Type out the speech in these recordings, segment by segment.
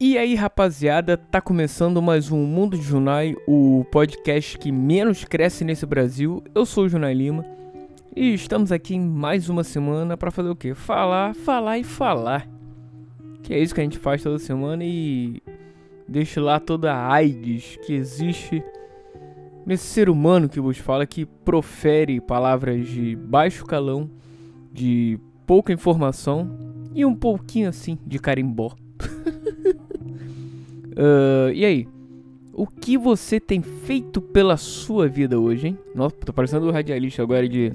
E aí, rapaziada, tá começando mais um Mundo de Junai, o podcast que menos cresce nesse Brasil. Eu sou o Junai Lima e estamos aqui em mais uma semana para fazer o quê? Falar, falar e falar. Que é isso que a gente faz toda semana e deixa lá toda a AIDS que existe nesse ser humano que vos fala que profere palavras de baixo calão, de pouca informação e um pouquinho assim de carimbó. Uh, e aí? O que você tem feito pela sua vida hoje, hein? Nossa, tô parecendo um radialista agora de.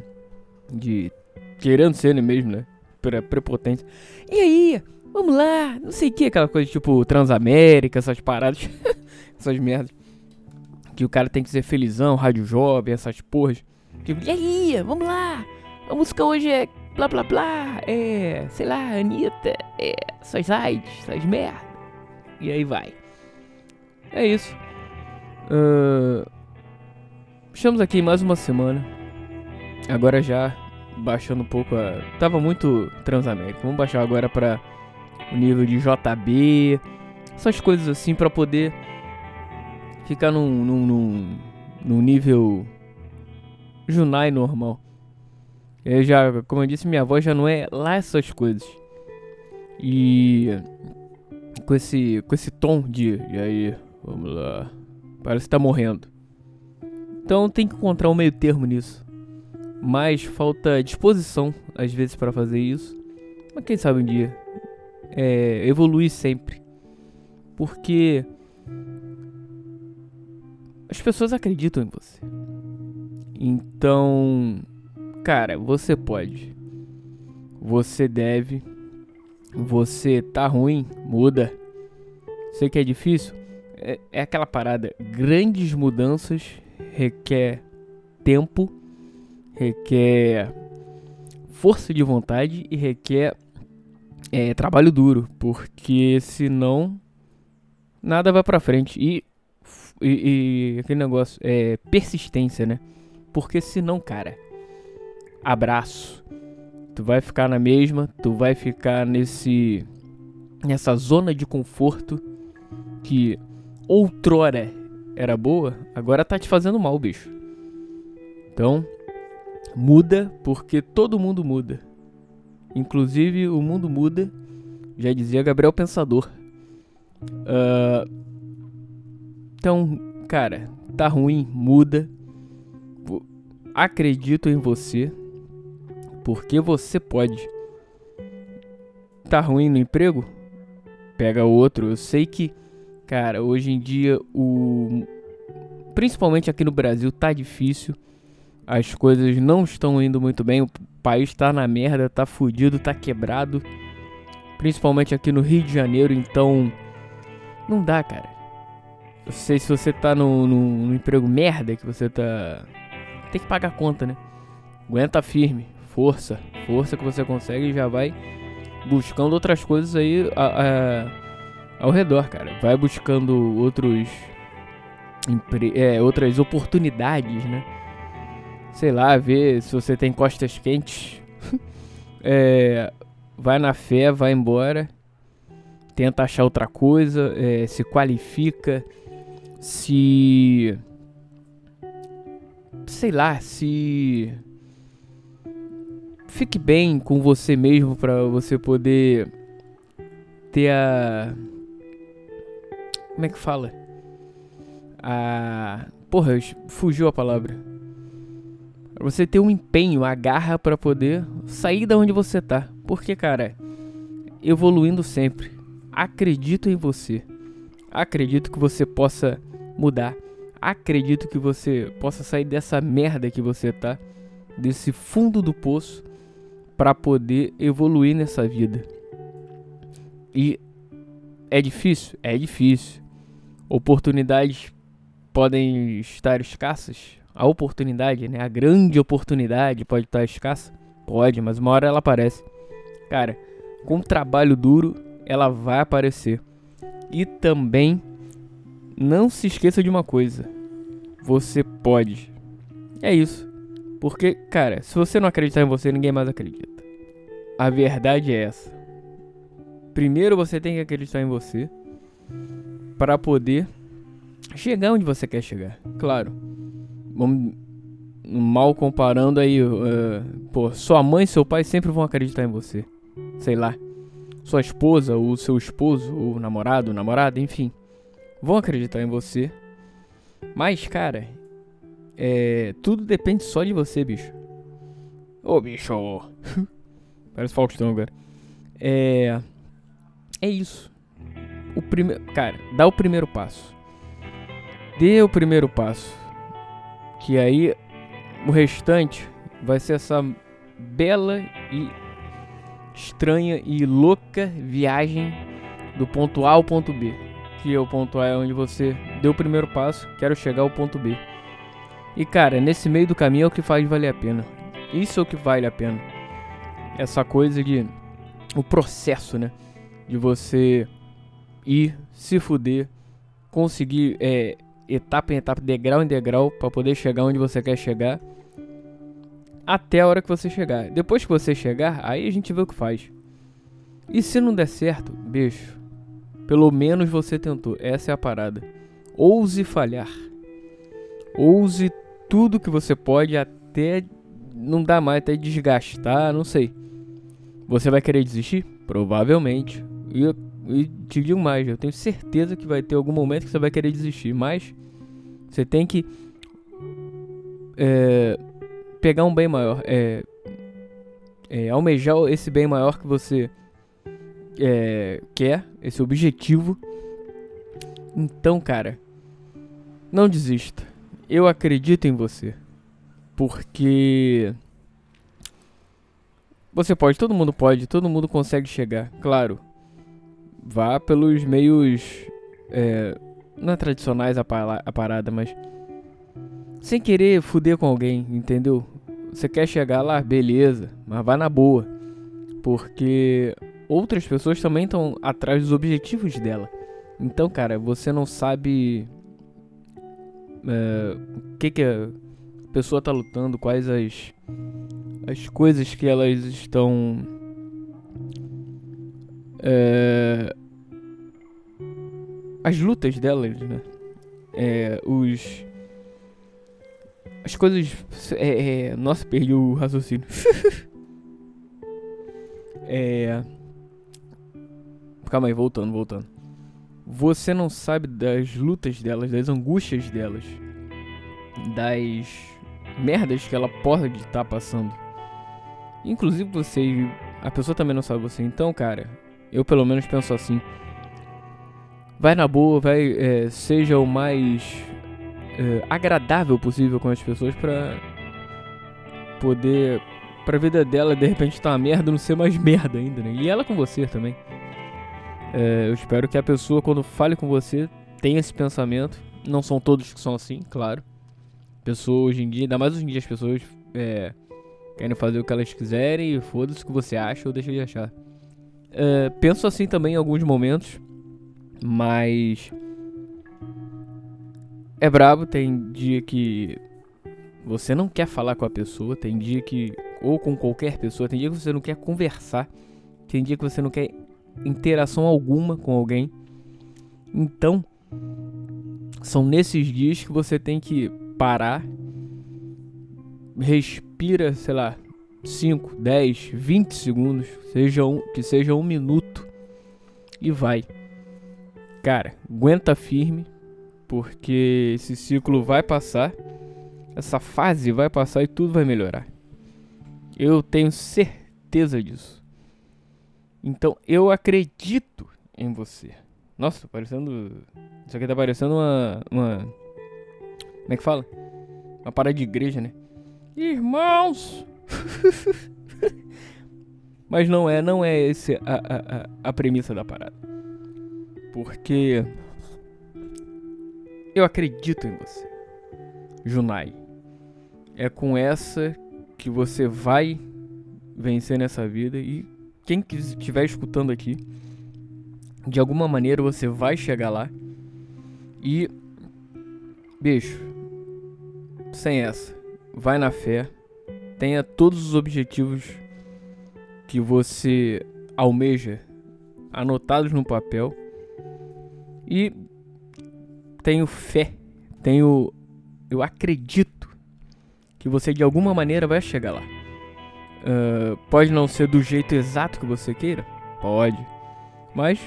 de. querendo ser, né mesmo, né? Prepotente. E aí? Vamos lá! Não sei o que, aquela coisa tipo Transamérica, essas paradas. essas merdas. Que o cara tem que ser felizão, rádio jovem, essas porras. Tipo, e aí? Vamos lá! A música hoje é blá blá blá, é. sei lá, Anitta, é. essas AIDS, essas merda. E aí vai. É isso. Uh, estamos aqui mais uma semana. Agora já baixando um pouco a. Tava muito Transamérica. Vamos baixar agora para o nível de JB. Essas coisas assim para poder ficar num, num, num, num nível Junai normal. Eu já, como eu disse, minha voz já não é lá essas coisas. E com esse com esse tom de e aí Vamos lá. Parece que tá morrendo. Então tem que encontrar um meio termo nisso. Mas falta disposição, às vezes, para fazer isso. Mas quem sabe um dia. É, evoluir sempre. Porque as pessoas acreditam em você. Então, cara, você pode. Você deve. Você tá ruim, muda. Sei que é difícil, é, é aquela parada. Grandes mudanças requer tempo, requer força de vontade e requer é, trabalho duro, porque senão nada vai para frente. E, e, e, aquele negócio é persistência, né? Porque senão, cara, abraço. Tu vai ficar na mesma, tu vai ficar nesse nessa zona de conforto que outrora era boa, agora tá te fazendo mal, bicho. Então, muda porque todo mundo muda. Inclusive o mundo muda, já dizia Gabriel Pensador. Uh, então, cara, tá ruim, muda. Acredito em você, porque você pode. Tá ruim no emprego? Pega outro. Eu sei que Cara, hoje em dia o principalmente aqui no Brasil tá difícil. As coisas não estão indo muito bem, o país tá na merda, tá fudido, tá quebrado. Principalmente aqui no Rio de Janeiro, então não dá, cara. Eu sei se você tá no, no, no emprego merda que você tá tem que pagar conta, né? Aguenta firme, força, força que você consegue e já vai buscando outras coisas aí a, a ao redor, cara. Vai buscando outros é, outras oportunidades, né? Sei lá, ver se você tem costas quentes. é, vai na fé, vai embora. Tenta achar outra coisa, é, se qualifica, se sei lá, se fique bem com você mesmo para você poder ter a como é que fala? A. Porra, fugiu a palavra. Você ter um empenho, a garra para poder sair da onde você tá. Porque, cara, evoluindo sempre. Acredito em você. Acredito que você possa mudar. Acredito que você possa sair dessa merda que você tá, desse fundo do poço, para poder evoluir nessa vida. E é difícil? É difícil oportunidades podem estar escassas. A oportunidade, né? A grande oportunidade pode estar escassa? Pode, mas uma hora ela aparece. Cara, com trabalho duro, ela vai aparecer. E também não se esqueça de uma coisa. Você pode. É isso. Porque, cara, se você não acreditar em você, ninguém mais acredita. A verdade é essa. Primeiro você tem que acreditar em você. Para poder chegar onde você quer chegar. Claro, vamos mal comparando aí, uh, pô, sua mãe e seu pai sempre vão acreditar em você. Sei lá. Sua esposa, ou seu esposo, ou namorado, namorada, enfim. Vão acreditar em você. Mas, cara, é, tudo depende só de você, bicho. Ô, bicho. Parece Faustão agora. É. É isso. O primeiro. Cara, dá o primeiro passo. Dê o primeiro passo. Que aí o restante vai ser essa bela e estranha e louca viagem do ponto A ao ponto B. Que é o ponto A é onde você deu o primeiro passo, quero chegar ao ponto B. E cara, nesse meio do caminho é o que faz valer a pena. Isso é o que vale a pena. Essa coisa de o processo, né? De você ir, se fuder, conseguir é, etapa em etapa, degrau em degrau, para poder chegar onde você quer chegar até a hora que você chegar. Depois que você chegar, aí a gente vê o que faz. E se não der certo, beijo. Pelo menos você tentou. Essa é a parada. Ouse falhar. Ouse tudo que você pode até não dar mais, até desgastar, não sei. Você vai querer desistir? Provavelmente. E, e te digo mais, eu tenho certeza que vai ter algum momento que você vai querer desistir, mas você tem que é, pegar um bem maior, é, é, almejar esse bem maior que você é, quer, esse objetivo. Então, cara, não desista. Eu acredito em você. Porque você pode, todo mundo pode, todo mundo consegue chegar, claro. Vá pelos meios é, não é tradicionais a, a parada, mas sem querer fuder com alguém, entendeu? Você quer chegar lá, beleza, mas vá na boa. Porque outras pessoas também estão atrás dos objetivos dela. Então, cara, você não sabe é, o que, que a pessoa tá lutando, quais as, as coisas que elas estão. É, as lutas delas, né? É, os as coisas. É, é, nossa, perdi o raciocínio. é. Calma aí, voltando, voltando. Você não sabe das lutas delas, das angústias delas, das merdas que ela pode estar tá passando. Inclusive você, a pessoa também não sabe você. Então, cara, eu pelo menos penso assim. Vai na boa, vai, é, seja o mais é, agradável possível com as pessoas para poder pra vida dela de repente tá uma merda não ser mais merda ainda, né? E ela com você também. É, eu espero que a pessoa quando fale com você tenha esse pensamento. Não são todos que são assim, claro. Pessoas hoje em dia, ainda mais hoje em dia as pessoas é, querem fazer o que elas quiserem e foda-se o que você acha ou deixa de achar. É, penso assim também em alguns momentos, mas é brabo, tem dia que você não quer falar com a pessoa, tem dia que. ou com qualquer pessoa, tem dia que você não quer conversar, tem dia que você não quer interação alguma com alguém. Então, são nesses dias que você tem que parar, respira, sei lá, 5, 10, 20 segundos, seja um, que seja um minuto e vai. Cara, aguenta firme, porque esse ciclo vai passar, essa fase vai passar e tudo vai melhorar. Eu tenho certeza disso. Então eu acredito em você. Nossa, parecendo. Isso aqui tá parecendo uma. uma... Como é que fala? Uma parada de igreja, né? Irmãos! Mas não é, não é esse a, a, a, premissa da parada. Porque eu acredito em você. Junai. É com essa que você vai vencer nessa vida e quem estiver escutando aqui, de alguma maneira você vai chegar lá. E bicho, sem essa, vai na fé, tenha todos os objetivos que você almeja anotados no papel E tenho fé, tenho. Eu acredito que você de alguma maneira vai chegar lá. Uh, pode não ser do jeito exato que você queira, pode, mas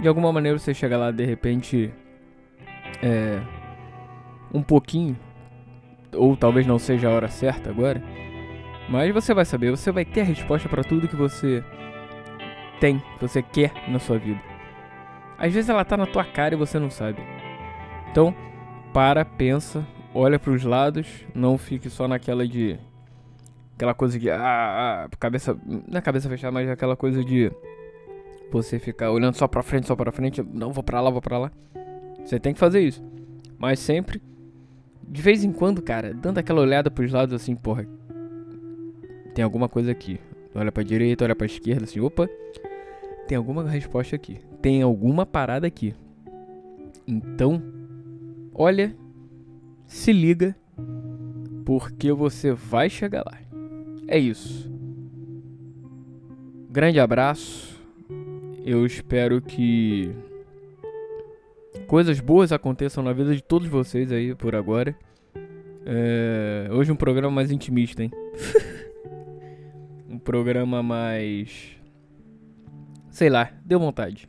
de alguma maneira você chega lá de repente é, um pouquinho, ou talvez não seja a hora certa agora, mas você vai saber, você vai ter a resposta para tudo que você tem, que você quer na sua vida. Às vezes ela tá na tua cara e você não sabe. Então, para, pensa, olha para os lados, não fique só naquela de aquela coisa de ah, ah, cabeça, na é cabeça fechada, mas aquela coisa de você ficar olhando só para frente, só para frente, não vou para lá, vou para lá. Você tem que fazer isso. Mas sempre de vez em quando, cara, dando aquela olhada pros lados assim, porra, tem alguma coisa aqui. Olha pra direita, olha pra esquerda, assim, opa, tem alguma resposta aqui. Tem alguma parada aqui. Então, olha, se liga, porque você vai chegar lá. É isso. Grande abraço. Eu espero que coisas boas aconteçam na vida de todos vocês aí por agora. É... Hoje um programa mais intimista, hein? programa mais. Sei lá, deu vontade.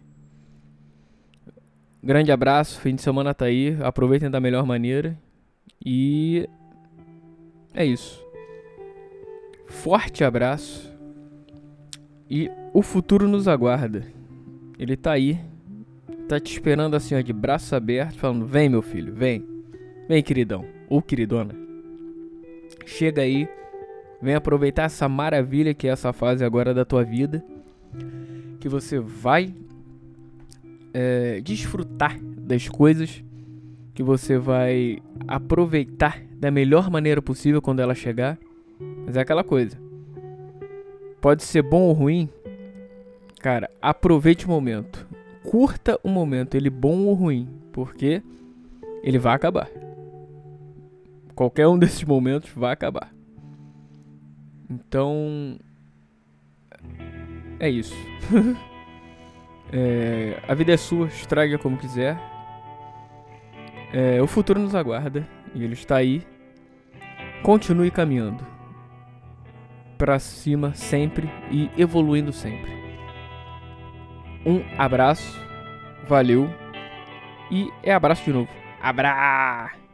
Grande abraço, fim de semana tá aí. Aproveitem da melhor maneira. E. É isso. Forte abraço. E o futuro nos aguarda. Ele tá aí. Tá te esperando assim, ó, de braços abertos, falando: Vem, meu filho, vem. Vem, queridão. Ou queridona. Chega aí. Vem aproveitar essa maravilha que é essa fase agora da tua vida. Que você vai é, desfrutar das coisas. Que você vai aproveitar da melhor maneira possível quando ela chegar. Mas é aquela coisa. Pode ser bom ou ruim. Cara, aproveite o momento. Curta o momento, ele bom ou ruim. Porque ele vai acabar. Qualquer um desses momentos vai acabar. Então. É isso. é, a vida é sua, estraga como quiser. É, o futuro nos aguarda e ele está aí. Continue caminhando para cima sempre e evoluindo sempre. Um abraço, valeu e é abraço de novo. Abraço!